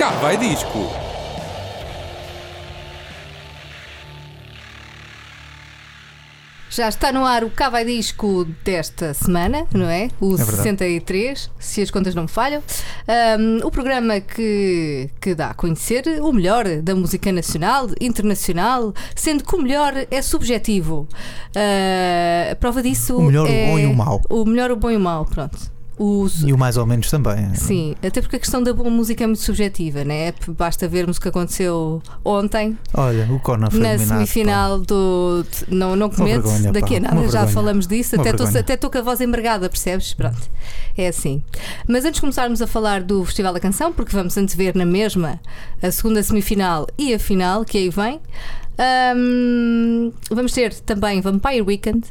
Cá vai disco. Já está no ar o Cava Disco desta semana, não é? O verdade. 63, se as contas não me falham. Um, o programa que, que dá a conhecer o melhor da música nacional, internacional, sendo que o melhor é subjetivo. Uh, a prova disso O melhor, o é bom e o mau. O melhor, o bom e o mau, pronto. Os, E o mais ou menos também. Sim, até porque a questão da boa música é muito subjetiva, né? Basta vermos o que aconteceu ontem Olha, o Conan foi na semifinal do. Não, não vergonha, daqui a nada, uma já vergonha. falamos disso. Uma Até estou com a voz embargada, percebes? Pronto, é assim. Mas antes de começarmos a falar do Festival da Canção, porque vamos antes ver na mesma a segunda semifinal e a final, que aí vem, hum, vamos ter também Vampire Weekend.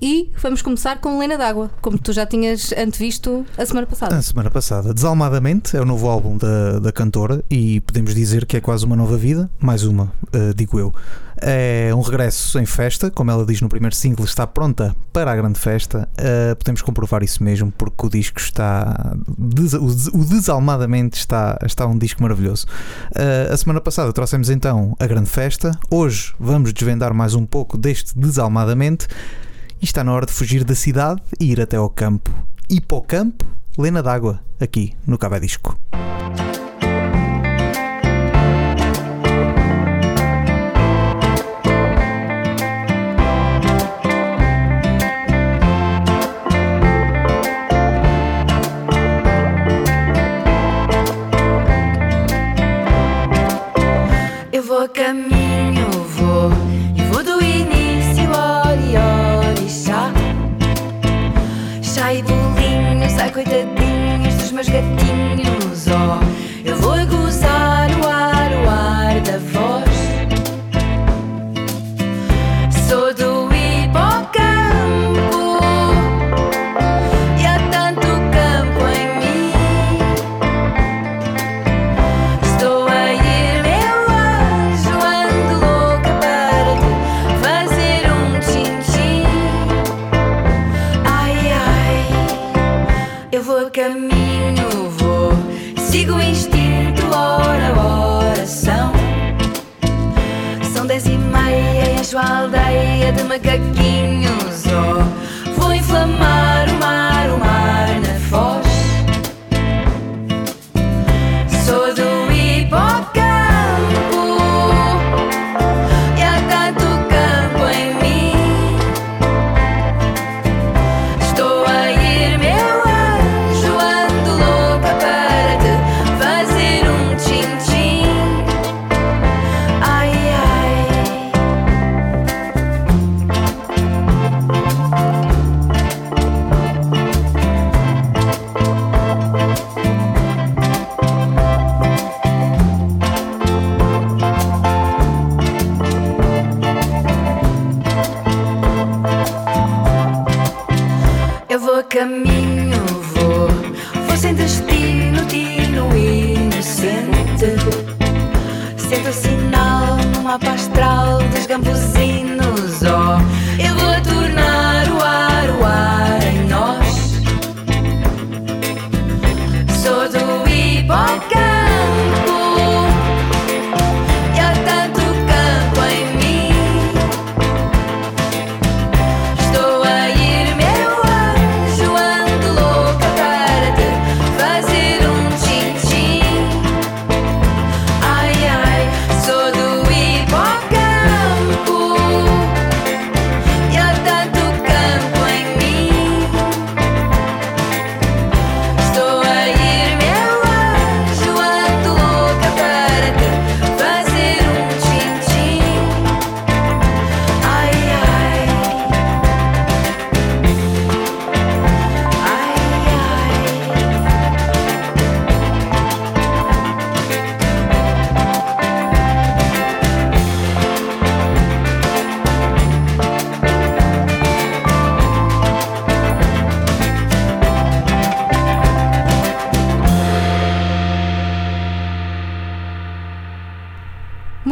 E vamos começar com Lena d'Água, como tu já tinhas antevisto a semana passada. A semana passada. Desalmadamente é o novo álbum da, da cantora e podemos dizer que é quase uma nova vida. Mais uma, eh, digo eu. É um regresso em festa, como ela diz no primeiro single, está pronta para a grande festa. Eh, podemos comprovar isso mesmo, porque o disco está. o des- o Desalmadamente está, está um disco maravilhoso. Eh, a semana passada trouxemos então a grande festa. Hoje vamos desvendar mais um pouco deste Desalmadamente. E está na hora de fugir da cidade e ir até ao campo. E para o campo, Lena d'Água, aqui no Cabo Disco.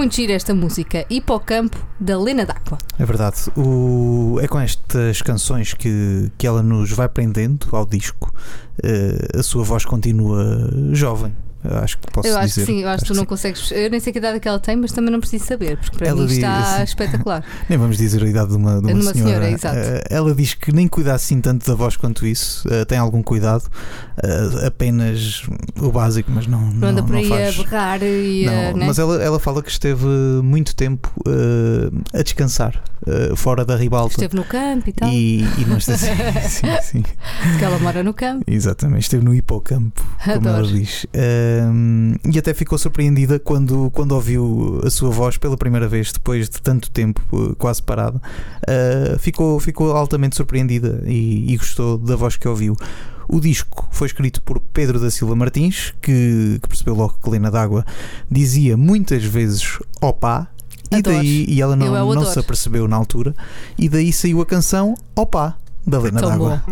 Muito gira esta música, Hipocampo, da Lena d'Água. É verdade. O... É com estas canções que, que ela nos vai prendendo ao disco. Eh, a sua voz continua jovem. Acho que posso eu acho dizer. que sim, eu acho que tu não consegues. Eu nem sei que idade é que ela tem, mas também não preciso saber, porque para Ela mim diz- está sim. espetacular. Nem vamos dizer a idade de uma, de uma, De uma senhora, exato. Eh, ela diz que nem cuida assim tanto da voz quanto isso, eh, tem algum cuidado, eh, apenas o básico, mas não, Não anda não, por aí faz. a berrar e Não, a. né? mas ela, ela fala que esteve muito tempo a descansar fora da ribalta. Esteve no campo e tal, E, e não está sim, sim, sim, porque ela mora no campo. exatamente. Esteve no hipocampo, como ela Adoro. diz. Ahm, e até ficou surpreendida quando, quando ouviu a sua voz pela primeira vez, depois de tanto tempo eh, quase parada. Ah, ficou, ficou altamente surpreendida e, e gostou da voz que ouviu. O disco foi escrito por Pedro da Silva Martins, que, que percebeu logo que Lena D'Água dizia muitas vezes opá. E, Adoro. daí, e ela não, não se apercebeu na altura, e daí saiu a canção Opá, da Lena D'Água.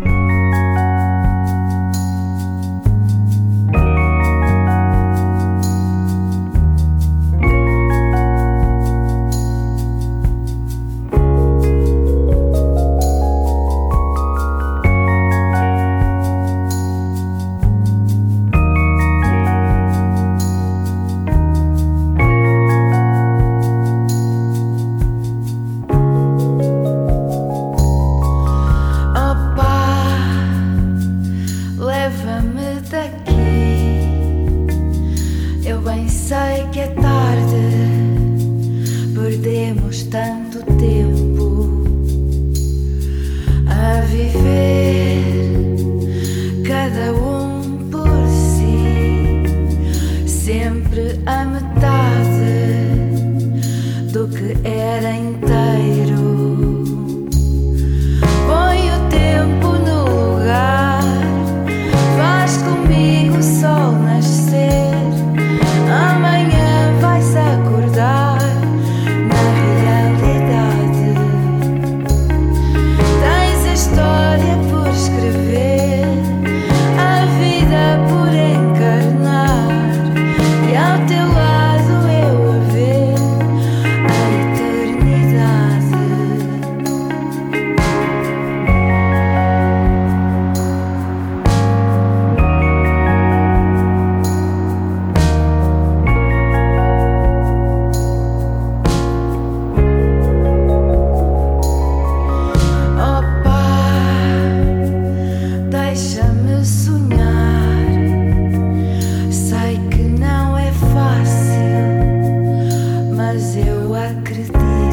Eu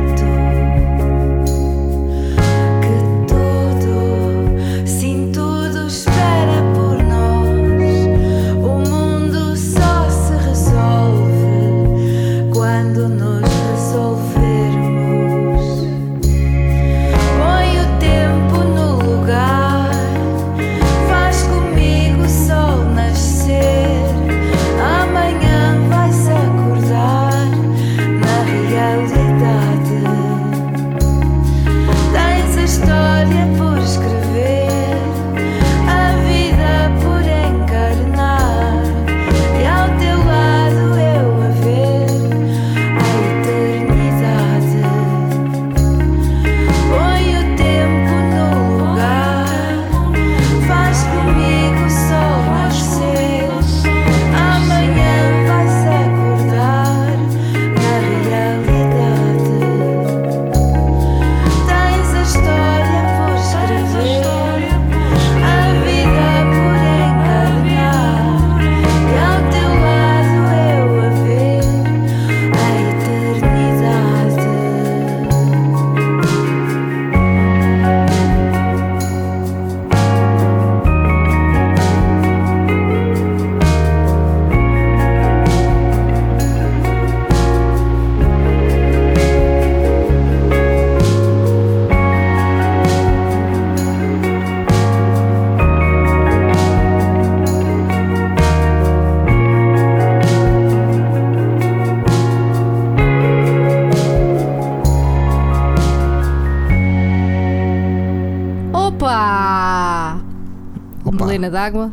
D'água.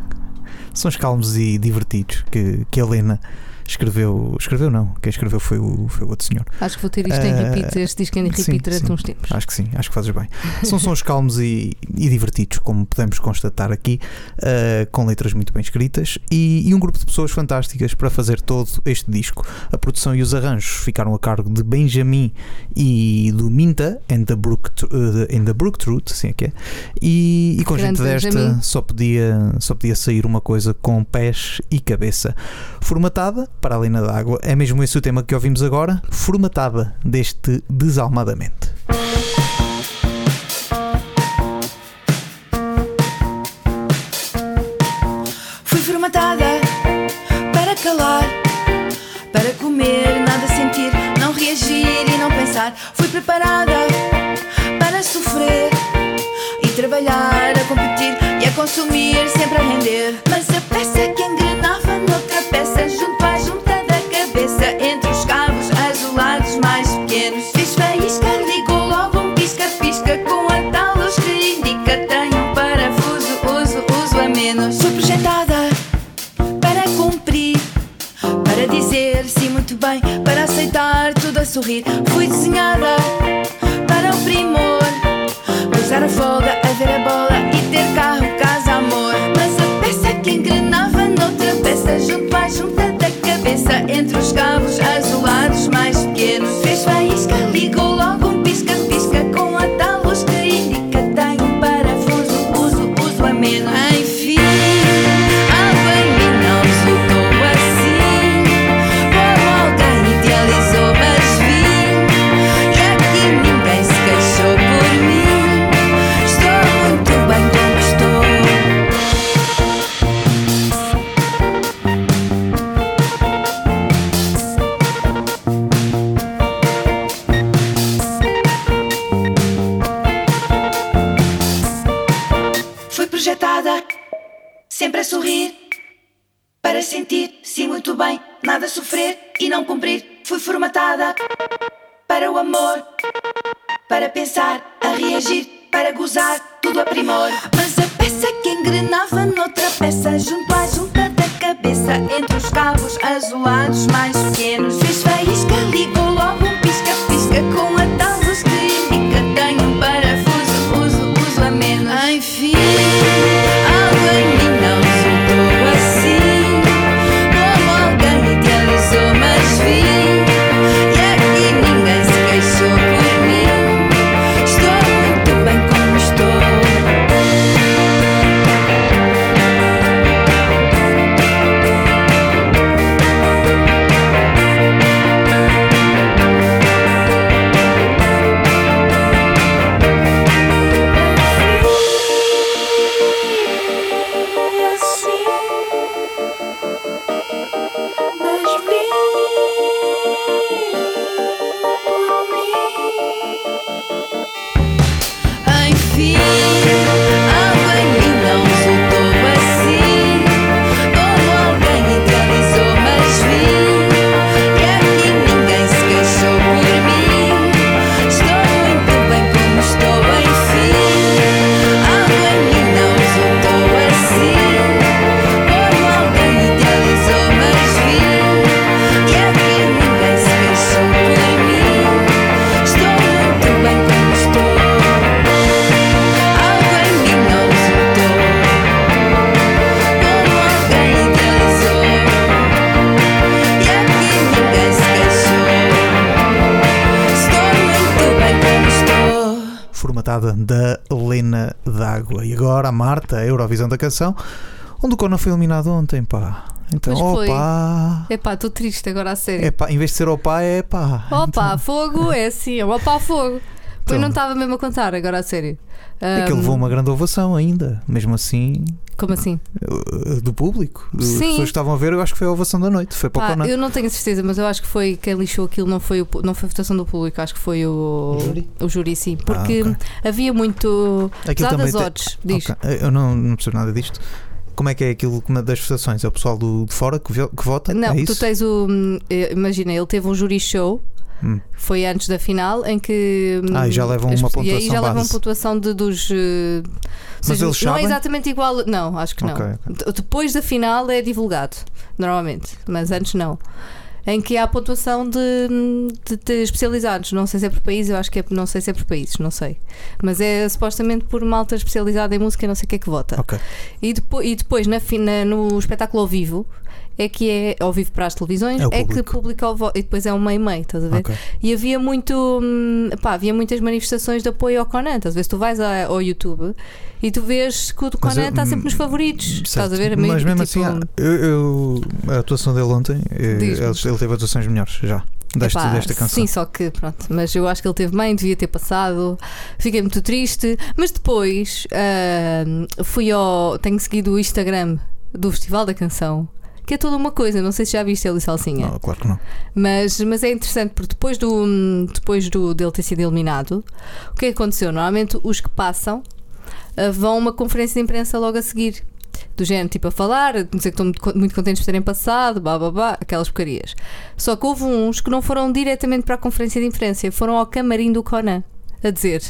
Sons calmos e divertidos que, que a Lena escreveu. Escreveu não, quem escreveu foi o, foi o outro senhor. Acho que vou ter isto em Ah, repeat, este disco em repeat durante uns tempos. Acho que sim, acho que fazes bem. São sons calmos e, e divertidos, como podemos constatar aqui, uh, com letras muito bem escritas e, e um grupo de pessoas fantásticas para fazer todo este disco. A produção e os arranjos ficaram a cargo de Benjamin e do Minta and the Brook, uh, and the Brook Truth, assim é que é. E, e com Grande gente desta Benjamin. só podia, só podia sair uma coisa com pés e cabeça. Formatada para a Lena d'Água, é mesmo esse o tema que ouvimos agora, formatada deste Desalmadamente. Fui formatada para calar, para comer, nada sentir, não reagir e não pensar. Fui preparada para sofrer e trabalhar, a competir e a consumir, sempre a render. Bem, para aceitar tudo a sorrir. Fui desenhada para o primor, usar a folga, a ver a bola e ter carro, casa, amor. Mas a peça que engrenava noutra peça, junto à junta da cabeça, entre os cabos azulados mais pequenos, fez faísca, ligou logo para o amor, para pensar, a reagir, para gozar, tudo a primor. Mas a peça que engrenava noutra peça, junto à junta da cabeça, entre os cabos azulados mais da canção, onde o Conan foi eliminado ontem, pá. Então, Pois opa! Epá, estou triste agora a sério. É pá, em vez de ser opa, é pá. Opa, fogo é assim, é opa, fogo. Pois Então. não estava mesmo a contar, agora a sério. É que ele levou uma grande ovação ainda, mesmo assim, Como assim? uh, do público. As Sim. pessoas que estavam a ver, eu acho que foi a ovação da noite. Foi para o Pá, Conan. eu não tenho certeza, mas eu acho que foi quem lixou aquilo, não foi, o, não foi a votação do público, acho que foi o, O júri? o júri, sim. Porque ok. havia muito. Aquilo tem- odds, diz. Ok, Eu não, não percebo nada disto. Como é que é aquilo é das votações? É o pessoal do, de fora que, que vota? Não, é tu tens o. hum, eh, Imagina, ele teve um júri show Hum. Foi antes da final em que. hum, Ah, e já levam as uma pessoas- E aí pontuação já levam base. pontuação de, dos. eh, Mas seja, eles não sabem? é exatamente igual. Não, acho que não. Ok, D- Depois da final é divulgado, normalmente, mas antes não. Em que há pontuação de, de, de especializados. Não sei se é por país, eu acho que é, não sei se é por países, não sei. Mas é supostamente por malta especializada em música, não sei o que é que vota. Ok. E depois, e depois na, na- no espetáculo ao vivo, é que é ao vivo para as televisões, É é, que publica o voto. E depois é um meio-meio, estás a ver? Ok. E havia muito. hum, Pá, havia muitas manifestações de apoio ao Conan. Estás a ver? Se tu vais ao YouTube e tu vês que o do Mas Conan está sempre nos favoritos. Estás a Certo. ver? Mas que, mesmo tipo, assim, eu, eu- a atuação dele ontem, eh, ele, ele teve atuações melhores já. Desta, epá, desta canção. Sim, só que pronto. Mas eu acho que ele teve bem, devia ter passado. Fiquei muito triste. Mas depois hum, fui ao. Tenho seguido o Instagram do Festival da Canção. Que é toda uma coisa, não sei se já viste ele e Salsinha. Não, claro que não. Mas, mas é interessante porque depois, do, depois do, dele ter sido eliminado, o que é que aconteceu? Normalmente os que passam ah, vão a uma conferência de imprensa logo a seguir. Do género, tipo, a falar, dizer que estão muito contentes por terem passado, blá blá blá, aquelas porcarias. Só que houve uns que não foram diretamente para a conferência de imprensa, foram ao camarim do Conan a dizer.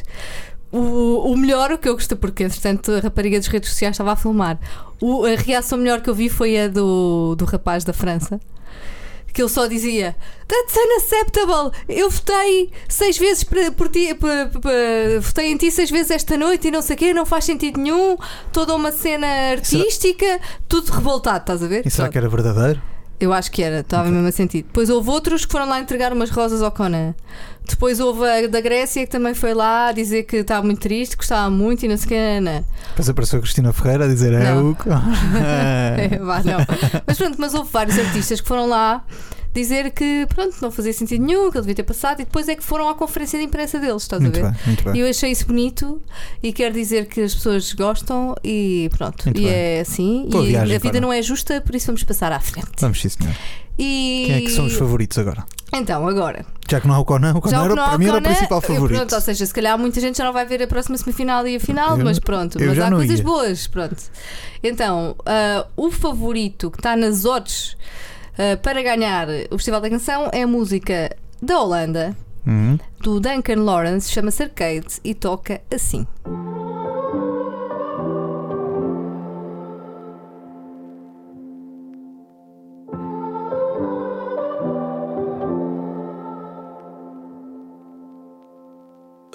O, o melhor, o que eu gostei, porque entretanto a rapariga das redes sociais estava a filmar. O- a reação melhor que eu vi foi a do, do rapaz da França, que ele só dizia That's unacceptable! Eu votei seis vezes por, por ti, votei em ti seis vezes esta noite e não sei o quê, não faz sentido nenhum, toda uma cena artística, tudo revoltado, estás a ver? E será Pronto. que era verdadeiro? Eu acho que era, estava mesmo a sentir. Depois houve outros que foram lá entregar umas rosas ao Conan. Depois houve a da Grécia que também foi lá dizer que estava muito triste, gostava muito e não sei o que. Depois apareceu a Cristina Ferreira a dizer é Não. o. É, vá, não. Mas pronto, mas houve vários artistas que foram lá dizer que pronto, não fazia sentido nenhum, que ele devia ter passado e depois é que foram à conferência de imprensa deles, estás Muito a ver? bem, muito bem. E eu achei isso bonito e quero dizer que as pessoas gostam e pronto. Muito e bem. é assim. Boa e viagem, a vida Fara. não é justa, por isso vamos passar à frente. Vamos sim, senhor. E Quem é que são os favoritos agora? então, agora. Já que não há o Conan, o Conan era, para mim era o principal favorito. Pronto, ou seja, se calhar muita gente já não vai ver a próxima semifinal e a final, Eu- mas pronto. Mas há coisas ia. boas, pronto. Então, ah, o favorito que está nas odds ah, para ganhar o Festival da Canção é a música da Holanda, Uhum. do Duncan Lawrence, chama-se Arcade e toca assim.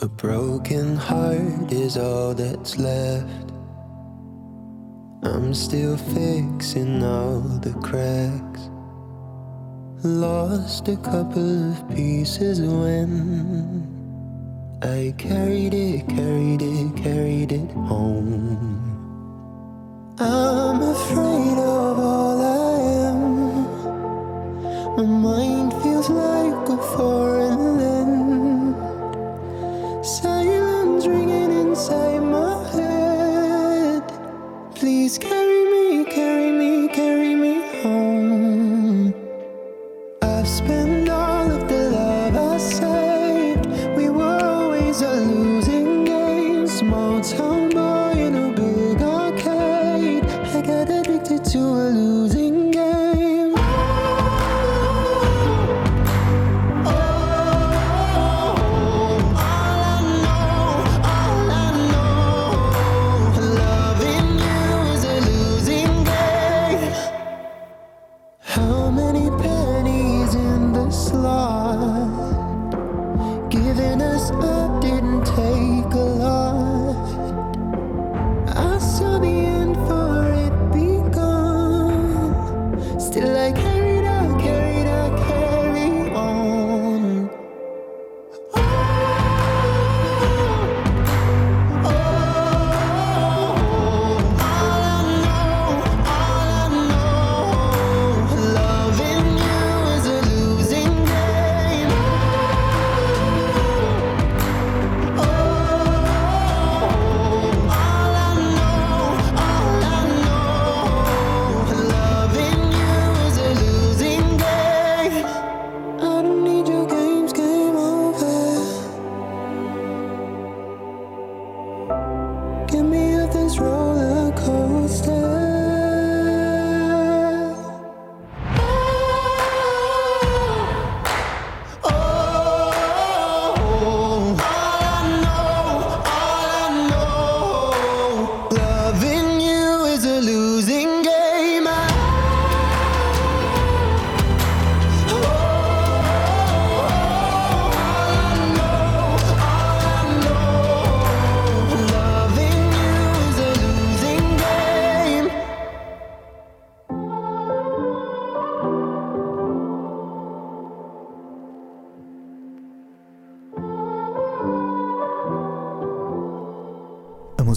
A broken heart is all that's left. I'm still fixing all the cracks. Lost a couple of pieces when I carried it, carried it, carried it home. I'm afraid of all I am. My mind feels like a foreign land. Silence ringing inside my head. Please carry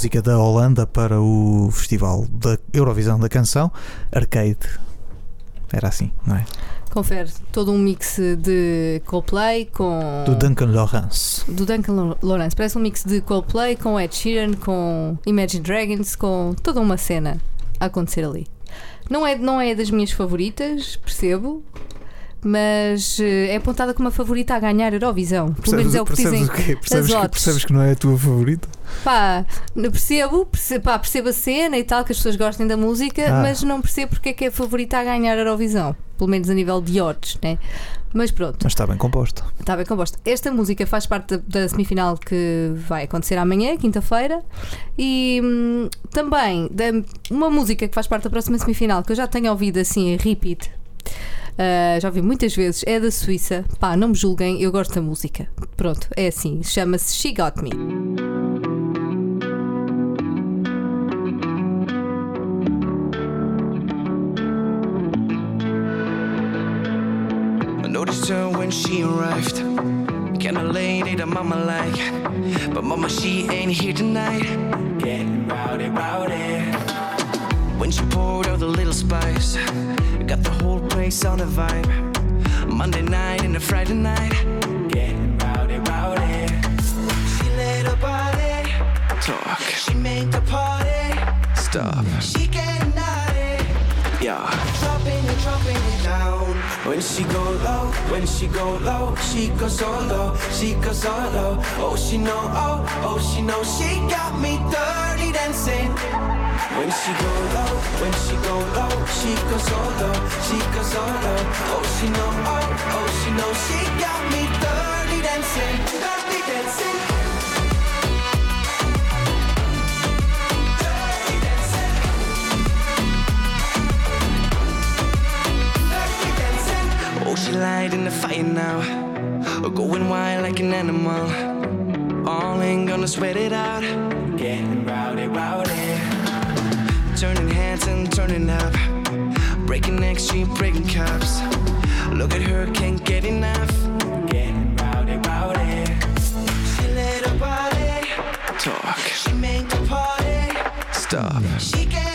música da Holanda para o Festival da Eurovisão da Canção, Arcade. Era assim, não é? Confere todo um mix de Coldplay com. Do Duncan Lawrence. do Duncan Lawrence. Parece um mix de Coldplay com Ed Sheeran, com Imagine Dragons, com toda uma cena a acontecer ali. Não é, não é das minhas favoritas, percebo, mas eh, é apontada como a favorita a ganhar Eurovisão. Pelo menos é o que percebes dizem. o quê? Percebes as que, percebes que não é a tua favorita? Pá, percebo, percebo, pá, percebo a cena e tal, que as pessoas gostem da música, Ah. mas não percebo porque é que é a favorita a ganhar a Eurovisão. Pelo menos a nível de odds, né? Mas pronto. Mas está bem composto. Está bem composto. Esta música faz parte da, da semifinal que vai acontecer amanhã, quinta-feira, e hum, também da, uma música que faz parte da próxima semifinal que eu já tenho ouvido assim repeat. ah, já ouvi muitas vezes, é da Suíça. Pá, não me julguem, eu gosto da música. Pronto, é assim, chama-se She Got Me. When she arrived. Kinda lady that mama like. But mama, she ain't here tonight. Getting rowdy, rowdy. When she poured out the little spice, got the whole place on a vibe. Monday night and a Friday night. Getting rowdy, rowdy. She let her body talk. She make the party stop. She getting. Yeah. Dropping it, dropping it down. When she go low, when she go low, she goes so low, she goes so low. Oh, she know, oh, oh, she know, she got me dirty dancing. When she go low, when she go low, she goes so low, she goes so low. Oh, she know, oh, oh, she know, she got me dirty dancing. Light in the fire now. Going wild like an animal. All ain't gonna sweat it out. Getting rowdy, rowdy. Turning hands and turning up. Breaking necks, she breaking cups. Look at her, can't get enough. Getting rowdy, rowdy. She let her body talk. She make the party stop. She naughty.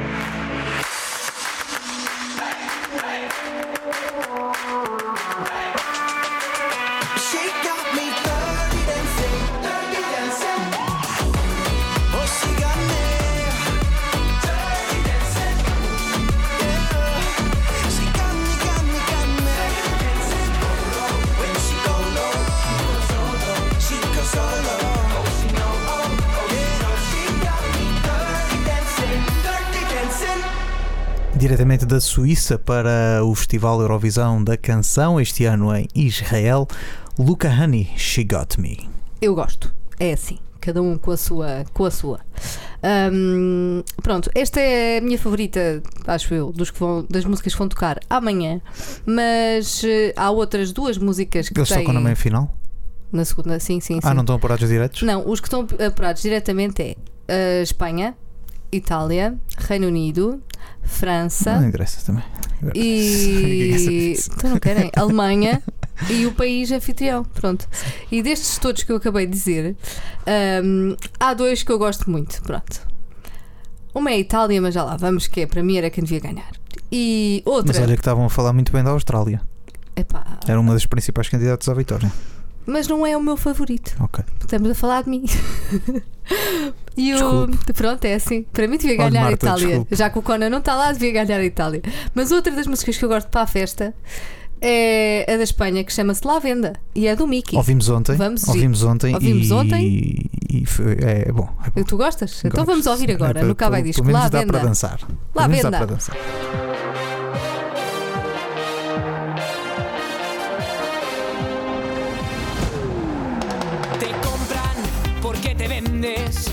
Diretamente da Suíça para o Festival Eurovisão da Canção, este ano em Israel, Luca Honey, She Got Me. Eu gosto. É assim. Cada um com a sua. Com a sua. Ahm, pronto, esta é a minha favorita, acho eu, dos que vão, das músicas que vão tocar amanhã. Mas eh, há outras duas músicas que Eles têm. tocam na meia final? Na segunda, sim, sim, sim. Ah, não estão apurados diretos? Não, os que estão apurados diretamente é a Espanha, Itália, Reino Unido, França Não interessa também. e. Isso. Então não querem? Alemanha e o país anfitrião. Pronto. E destes todos que eu acabei de dizer, hum, há dois que eu gosto muito. Pronto. Uma é a Itália, mas já lá vamos, que é, para mim era quem devia ganhar. E outra. Mas olha que estavam a falar muito bem da Austrália. Epá, Era uma das principais candidatas à vitória. Mas não é o meu favorito. Ok. Estamos a falar de mim. e o. Pronto, é assim. Para mim devia ganhar a Marta, Itália. desculpe. Já que o Conan não está lá, devia ganhar a Itália. Mas outra das músicas que eu gosto para a festa é a da Espanha que chama-se La Venda e é do Mickey. Ouvimos ontem. Vamos ouvimos ontem. Ouvimos e, ontem. E foi- é bom. É bom. Tu gostas? Então vamos Gosto. ouvir agora É, no pelo- Disco. Pelo La menos dá para Venda. dançar. La Pelo menos dá Venda. para dançar. Vendes,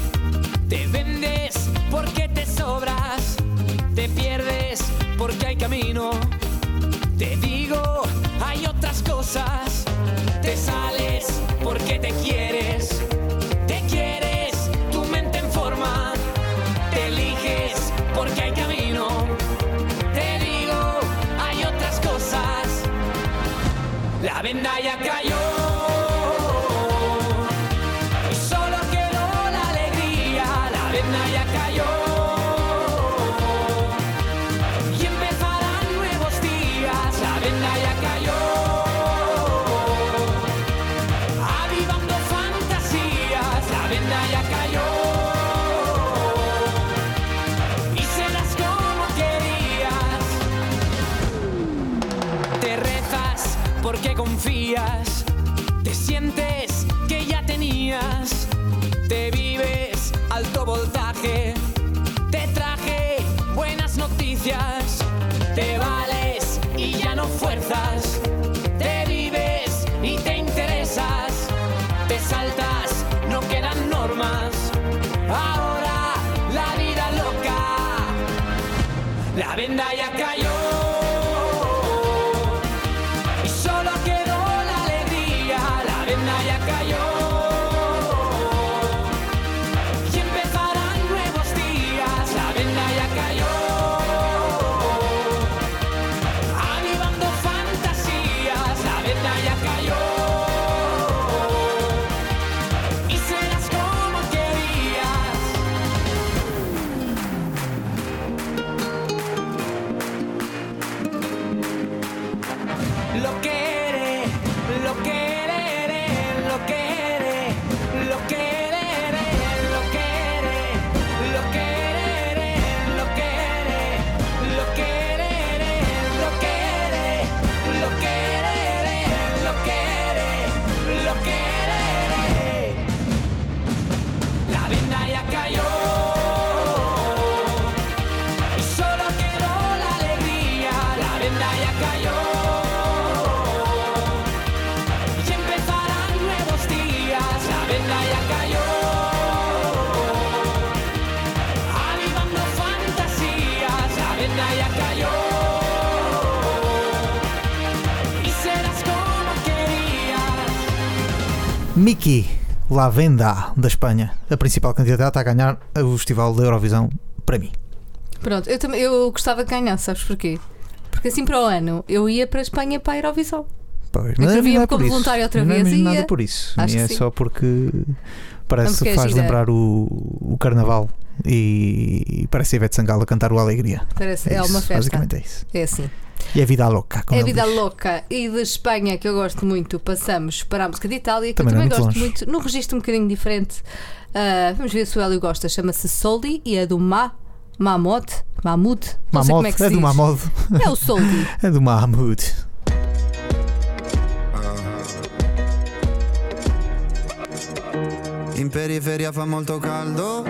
te vendes porque te sobras, te pierdes porque hay camino. Te digo, hay otras cosas, te sales porque te quieres, La Venda, da Espanha, a principal candidata a ganhar o Festival da Eurovisão, para mim. Pronto, eu, também, eu gostava de ganhar, sabes porquê? Porque assim para o ano eu ia para a Espanha para a Eurovisão. Pois, Inscrevia-me não é como voluntário outra não vez é mesmo e nada ia. por isso. Acho é que só porque Não, parece é faz lembrar o, o Carnaval e, parece a Ivete Sangalo a cantar o Alegria. Parece, é, isso, uma festa. Basicamente é isso. É assim. E a vida louca. Como É a vida diz. louca. E de Espanha, que eu gosto muito, passamos para a música de Itália, que Também eu é também muito gosto longe. muito, num registro um bocadinho diferente. Ah, vamos ver se o Hélio gosta. Chama-se Soldi e é do Ma, Mahmoud. Mahmoud. É Mahmoud, se é do. Mahmoud. É o Soldi. É do Mahmoud. In periferia fa molto caldo,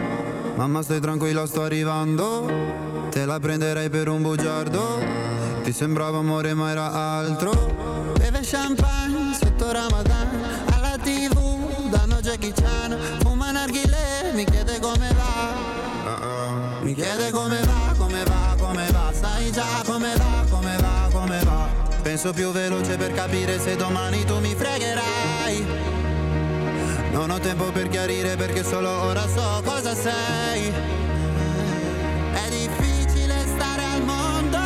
mamma stai tranquilla sto arrivando, te la prenderei per un bugiardo, ti sembrava amore ma era altro. Beve champagne sotto Ramadan, alla tv danno Jackie Chan, fuma narghile, mi chiede come va, mi chiede come va, come va, come va, sai già come va, come va, come va. Penso più veloce per capire se domani tu mi fregherai. Non ho tempo per chiarire perché solo ora so cosa sei. È difficile stare al mondo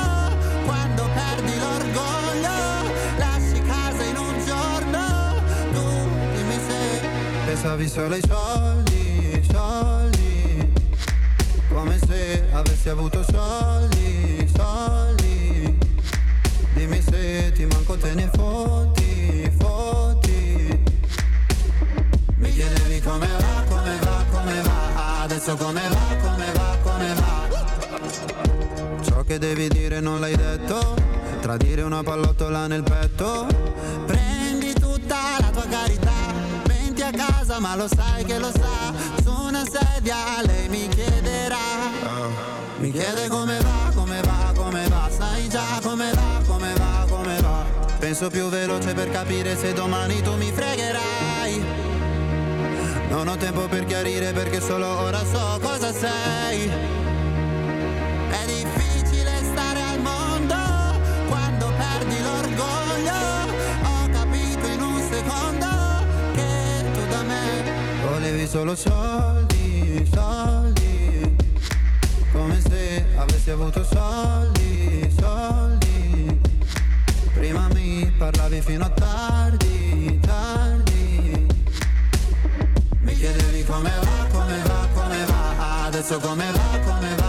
quando perdi l'orgoglio. Lasci casa in un giorno. Tu dimmi se pensavi solo ai soldi, soldi. Come se avessi avuto soldi, soldi. Dimmi se ti manco te ne fotti. Come va, come va, come va Adesso come va, come va, come va Ciò che devi dire non l'hai detto Tradire una pallottola nel petto Prendi tutta la tua carità Venti a casa ma lo sai che lo sa Su una sedia lei mi chiederà Mi chiede come va, come va, come va Sai già come va, come va, come va Penso più veloce per capire se domani tu mi fregherai Non ho tempo per chiarire perché solo ora so cosa sei È difficile stare al mondo quando perdi l'orgoglio. Ho capito in un secondo che tu da me volevi solo soldi, soldi. Come se avessi avuto soldi, soldi. Prima mi parlavi fino a tardi. Come va, come va, come va. Adesso come va, come va,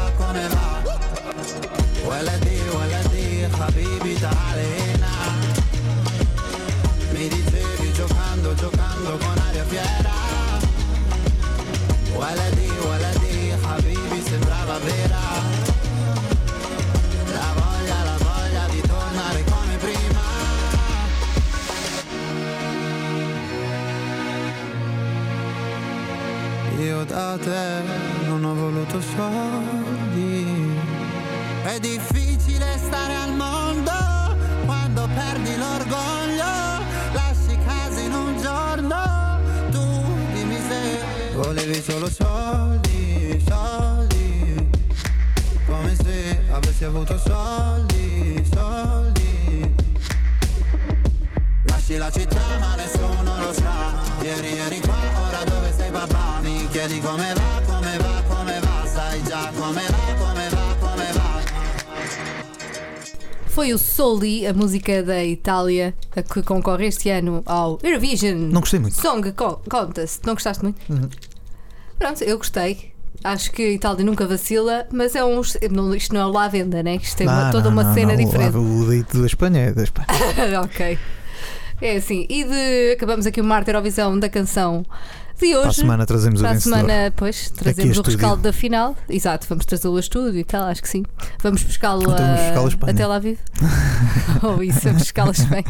da te non ho voluto soldi è difficile stare al mondo quando perdi l'orgoglio, lasci casa in un giorno, tu dimmi se volevi solo soldi, soldi, come se avessi avuto soldi. La città ma nessuno lo sa, ieri eri qua, ora dove sei papà, mi chiedi come va, come va, come va, sai già come va, come va, come va. Foi o Soli, a música da Itália, a que concorre este ano ao Eurovision Não gostei muito. Song Co- Contest. Não gostaste muito? Pronto, eu gostei. Acho que a Itália nunca vacila, mas é um. não- Isto não é o lá à venda, né? Isto tem uma- toda não, uma não, cena não, diferente. O dito da Espanha é da Espanha. ok. É assim. E de. Acabamos aqui o Marte Eurovisão da canção de hoje. Para a semana trazemos Para o a vencedor. semana, pois, trazemos a o rescaldo da final. Exato, vamos trazê-lo a estúdio e tal, acho que sim. Vamos pescá-lo Então a- a Espanha. até lá vivo. Ou isso, vamos pescá-lo a Espanha.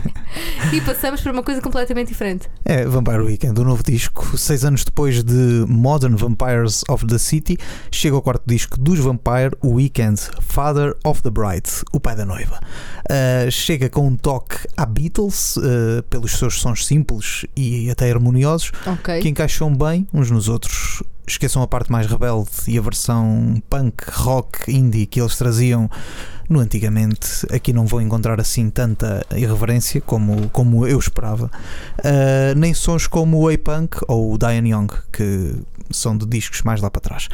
E passamos para uma coisa completamente diferente. É Vampire Weekend, o novo disco. Seis anos depois de Modern Vampires of the City, chega ao quarto disco dos Vampire Weekend, Father of the Bride, o pai da noiva. Uh, chega com um toque à Beatles, uh, pelos seus sons simples e até harmoniosos, Ok. que encaixam bem uns nos outros. Esqueçam a parte mais rebelde e a versão punk, rock, indie que eles traziam no antigamente. Aqui não vão encontrar assim tanta irreverência como, como eu esperava. Uh, nem sons como o A-Punk ou o Diane Young, que são de discos mais lá para trás.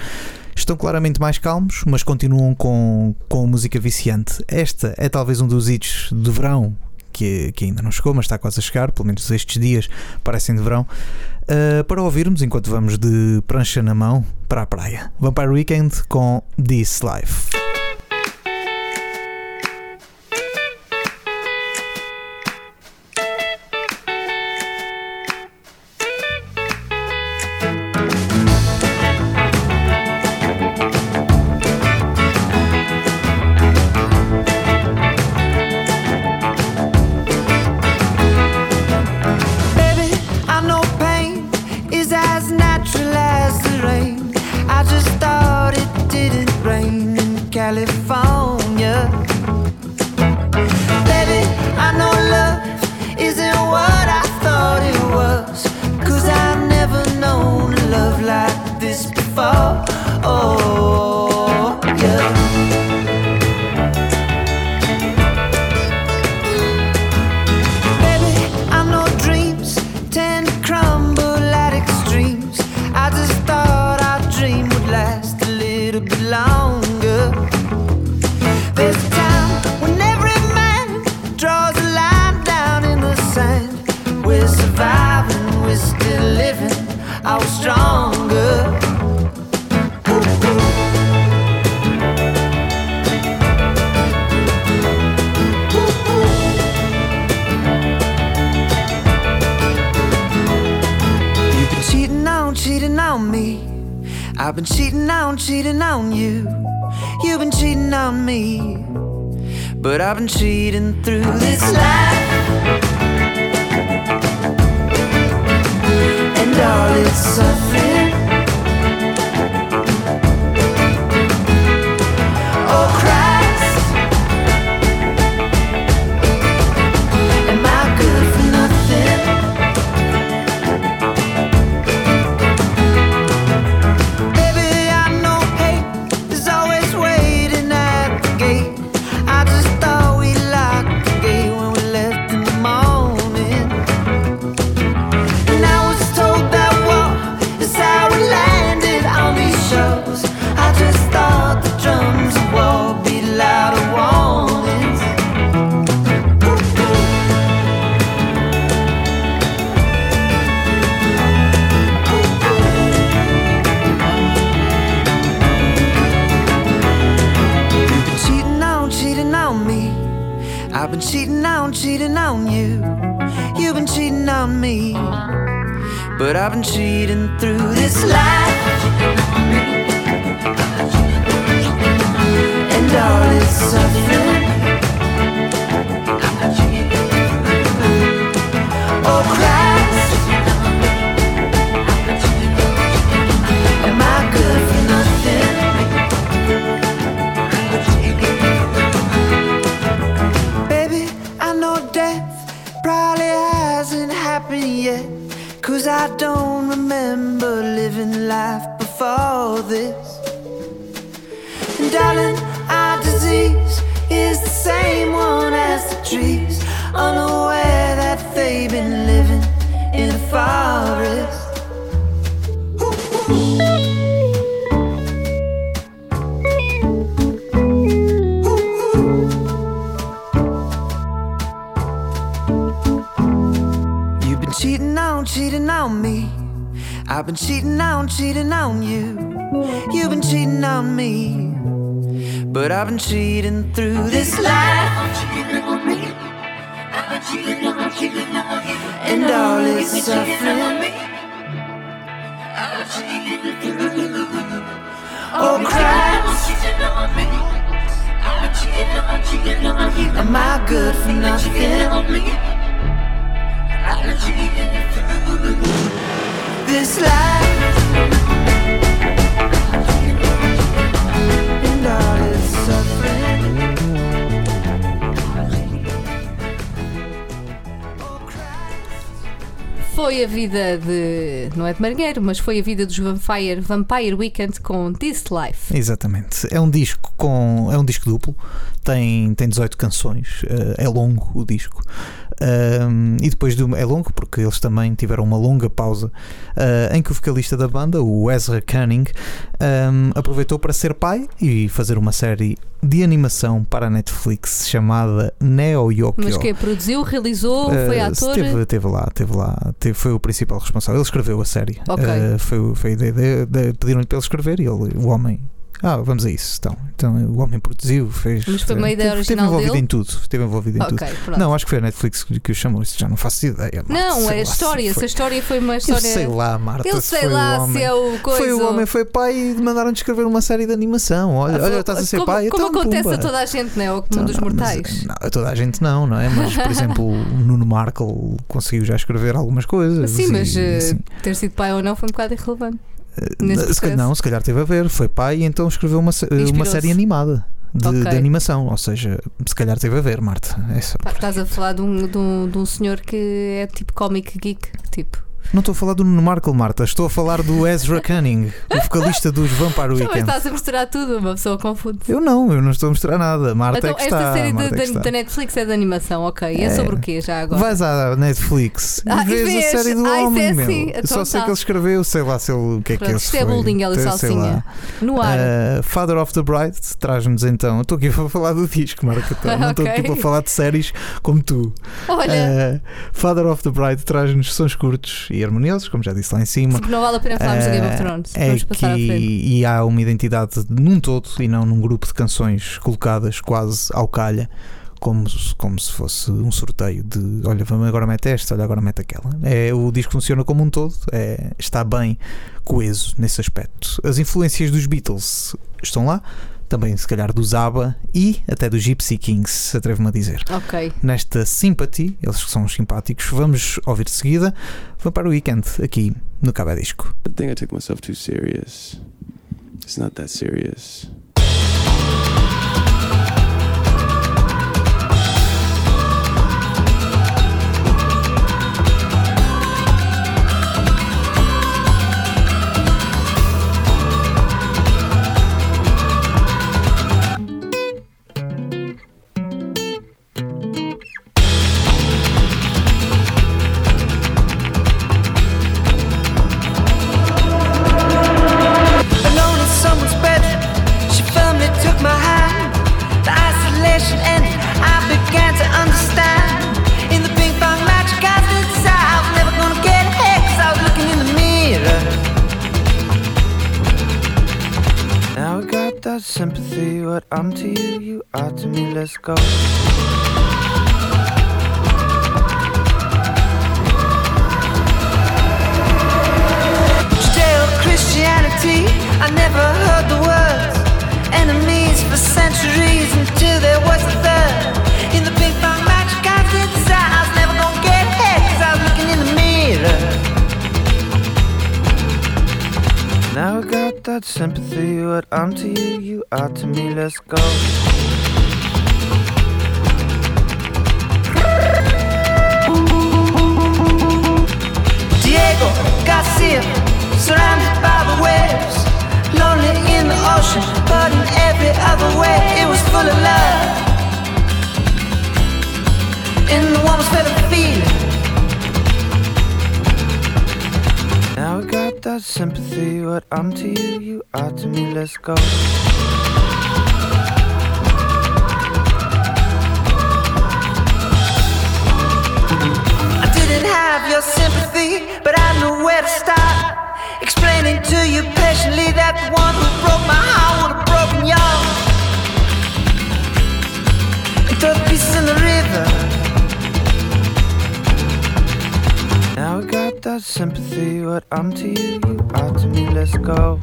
Estão claramente mais calmos, mas continuam com, com música viciante. Esta é talvez um dos hits de verão que, que ainda não chegou, mas está quase a chegar. Pelo menos estes dias parecem de verão. Uh, para ouvirmos enquanto vamos de prancha na mão para a praia. Vampire Weekend com This Life. Life before this. And darling, our disease is the same one as the trees. Unaware that they've been living in a forest. Cheating on, cheating on me. I've been cheating on, cheating on you. You've been cheating on me. But I've been cheating through this life. And all its suffering. Oh, Christ. Am I good for nothing? Foi a vida de. Não é de marinheiro, mas foi a vida dos Vampire, Vampire Weekend com This Life. Exatamente. É um disco com. É um disco duplo, tem, tem 18 canções, eh, é longo o disco. Ahm, e depois de uma- é longo porque eles também tiveram uma longa pausa ah, em que o vocalista da banda, o Ezra Cunning, ahm, aproveitou para ser pai e fazer uma série de animação para a Netflix chamada Neo Yokio. Mas que produziu, realizou, foi Uh, ator. Esteve, esteve lá, esteve lá, teve- foi o principal responsável. Ele escreveu a série. Ok. Uh, foi, foi a ideia de, de- pediram-lhe para ele escrever e ele, o homem. Ah, vamos a isso. Então, então o homem produziu, fez. Mas foi uma ideia esteve, original Esteve envolvido dele? em tudo. Esteve envolvido em Ok, tudo. pronto. Não, acho que foi a Netflix que, o chamou. Isso já não faço ideia. Marta, Não, é a história. se a história foi uma Eu história. sei lá, Marta. Eu se sei lá se é o coisa. Foi o homem, foi pai e mandaram-te escrever uma série de animação. Olha, olha estás a ser como, pai. Como então, acontece pumba. a toda a gente, não é? O comum Então, dos não, mas, mortais. não, a toda a gente não, não é? Mas, por exemplo, o Nuno Markle conseguiu já escrever algumas coisas. Sim, e, mas eh, assim, ter sido pai ou não foi um bocado irrelevante. Nesse se não, se calhar teve a ver. Foi pai e então escreveu uma, uma série animada. De, Ok. de animação, ou seja, se calhar teve a ver, Marta. É Pá, estás a falar de um, de, um, de um senhor que é tipo comic geek, tipo. Não estou a falar do Nuno Markle, Marta. Estou a falar do Ezra Cunning, o vocalista dos Vampire Mas Weekend. estás a misturar tudo, uma pessoa confunde. Eu não, eu não estou a mostrar nada. Marta Então, é que esta está. série da, Marta é da- está. da Netflix é de animação, ok. E é, É. sobre o quê já agora? Vais à Netflix Ah, e vês vês. a série do Ah, isso homem, é assim. Então Só sei tá. que ele escreveu, sei lá se ele, o que é que ele isto é bullying, ela e sei salsinha. No ar. Uh, Father of the Bride traz-nos então. Eu estou aqui para falar do disco, Marca. tá? Não estou aqui Ok. para falar de séries como tu. Olha, Uh, Father of the Bride traz-nos sons curtos e harmoniosos, como já disse lá em cima. porque não vale a pena falarmos do Game of Uh, Thrones. é Vamos passar à que- frente. E há uma identidade num todo e não num grupo de canções colocadas quase ao calha. Como, se- como se fosse um sorteio de olha, vamos agora mete esta, olha, agora mete aquela. É, o disco funciona como um todo, é, está bem coeso nesse aspecto. As influências dos Beatles estão lá, também se calhar do Zaba e até do Gypsy Kings, atrevo-me a dizer. Ok. Nesta Sympathy, eles que são simpáticos, vamos ouvir de seguida. Vamos para o weekend aqui no Cabo Disco. I think I took myself too serious. It's not that serious. You to me, let's go. Judeo Christianity, I never heard the words. Enemies for centuries until there was a Now I got that sympathy, what I'm to you, you are to me, let's go. Diego Garcia, surrounded by the waves, lonely in the ocean, but in every other way it was full of love. In the warmest feather feeling. Now I got that sympathy, what I'm to you, you are to me, let's go. I didn't have your sympathy, but I knew where to start. Explaining to you patiently that the one who broke my heart would have broken yours. And throw the pieces in the river. Now I got that sympathy, what I'm to you, you are to me, let's go.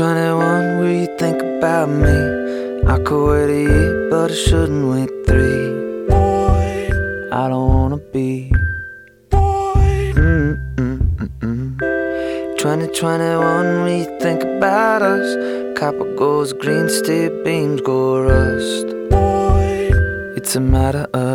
2021, will you think about me? I could wait a year, but I shouldn't wait three. Boy, I don't wanna be. Boy, Mm, mm, mm, mm. 2021, will you think about us? Copper goes green, steel beams go rust. Boy, It's a matter of.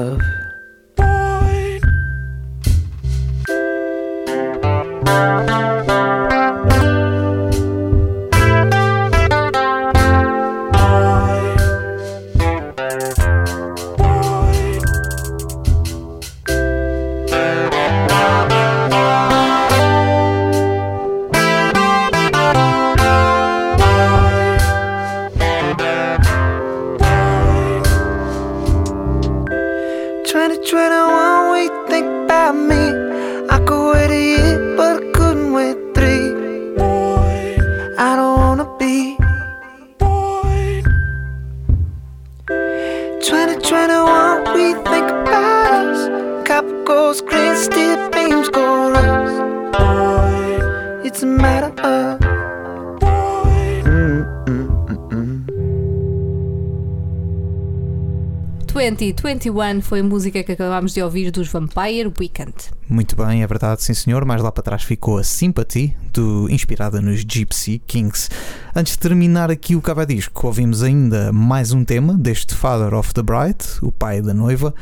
2021 foi a música que acabámos de ouvir dos Vampire Weekend. Muito bem, é verdade, sim senhor. Mais lá para trás ficou a Sympathy, do, inspirada nos Gypsy Kings. Antes de terminar aqui o cava disco, ouvimos ainda mais um tema deste Father of the Bride, o pai da noiva.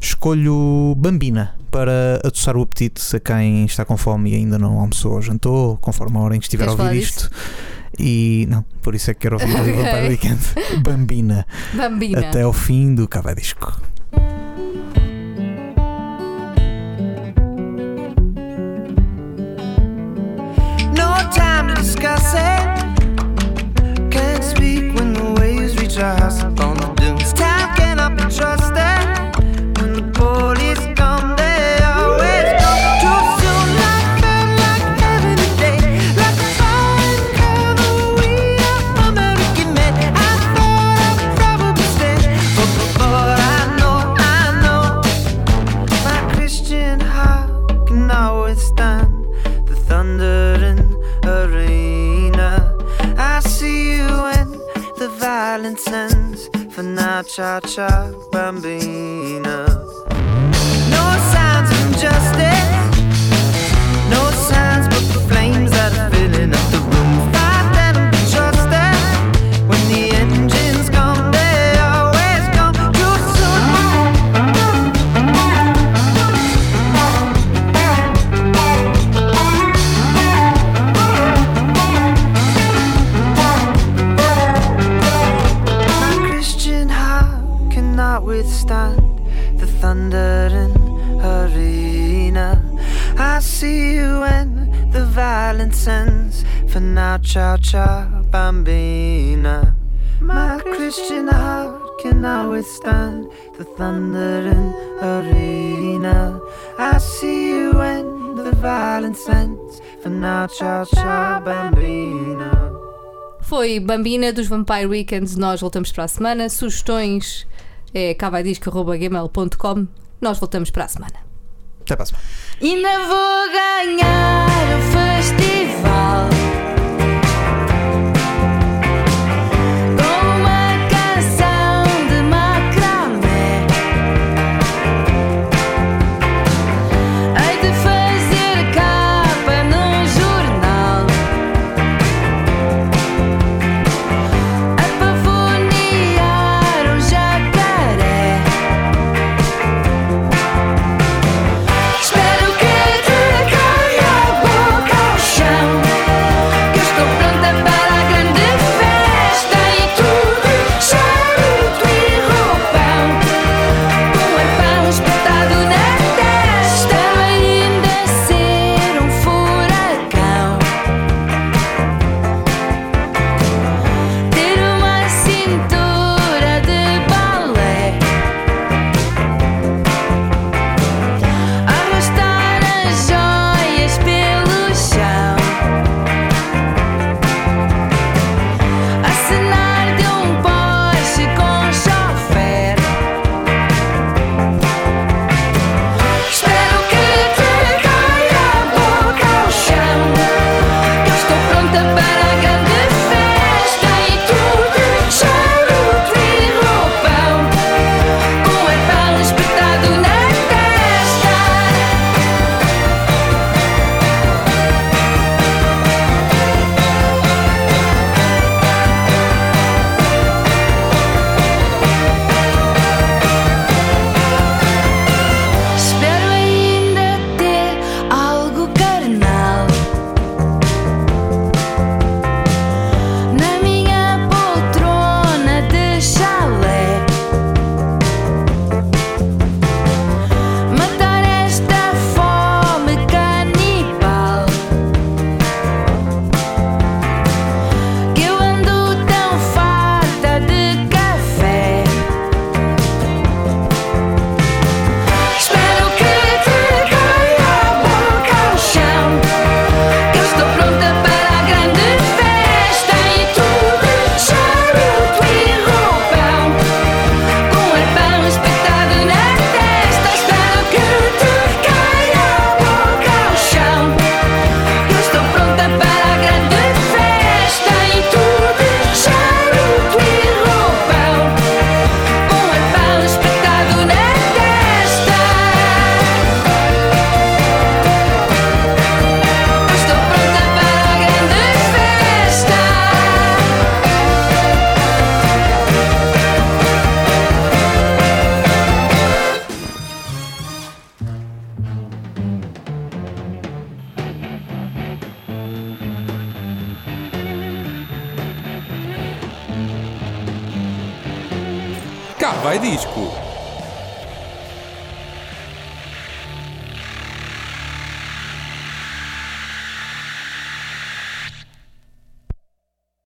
Escolho Bambina para atoçar o apetite a quem está com fome e ainda não almoçou ou jantou, conforme a hora em que estiver a Queres ouvir falar isto. E não, por isso é que quero ouvir o Ok. Vampire Weekend. Bambina, Bambina. até ao fim do cava disco. No time to cha cha bambina. Ciao, ciao, bambina. Foi Bambina dos Vampire Weekends. Nós voltamos para a semana. Sugestões é cavaidisco.gmail.com. Nós voltamos para a semana. Até para a semana. Ainda vou ganhar o festival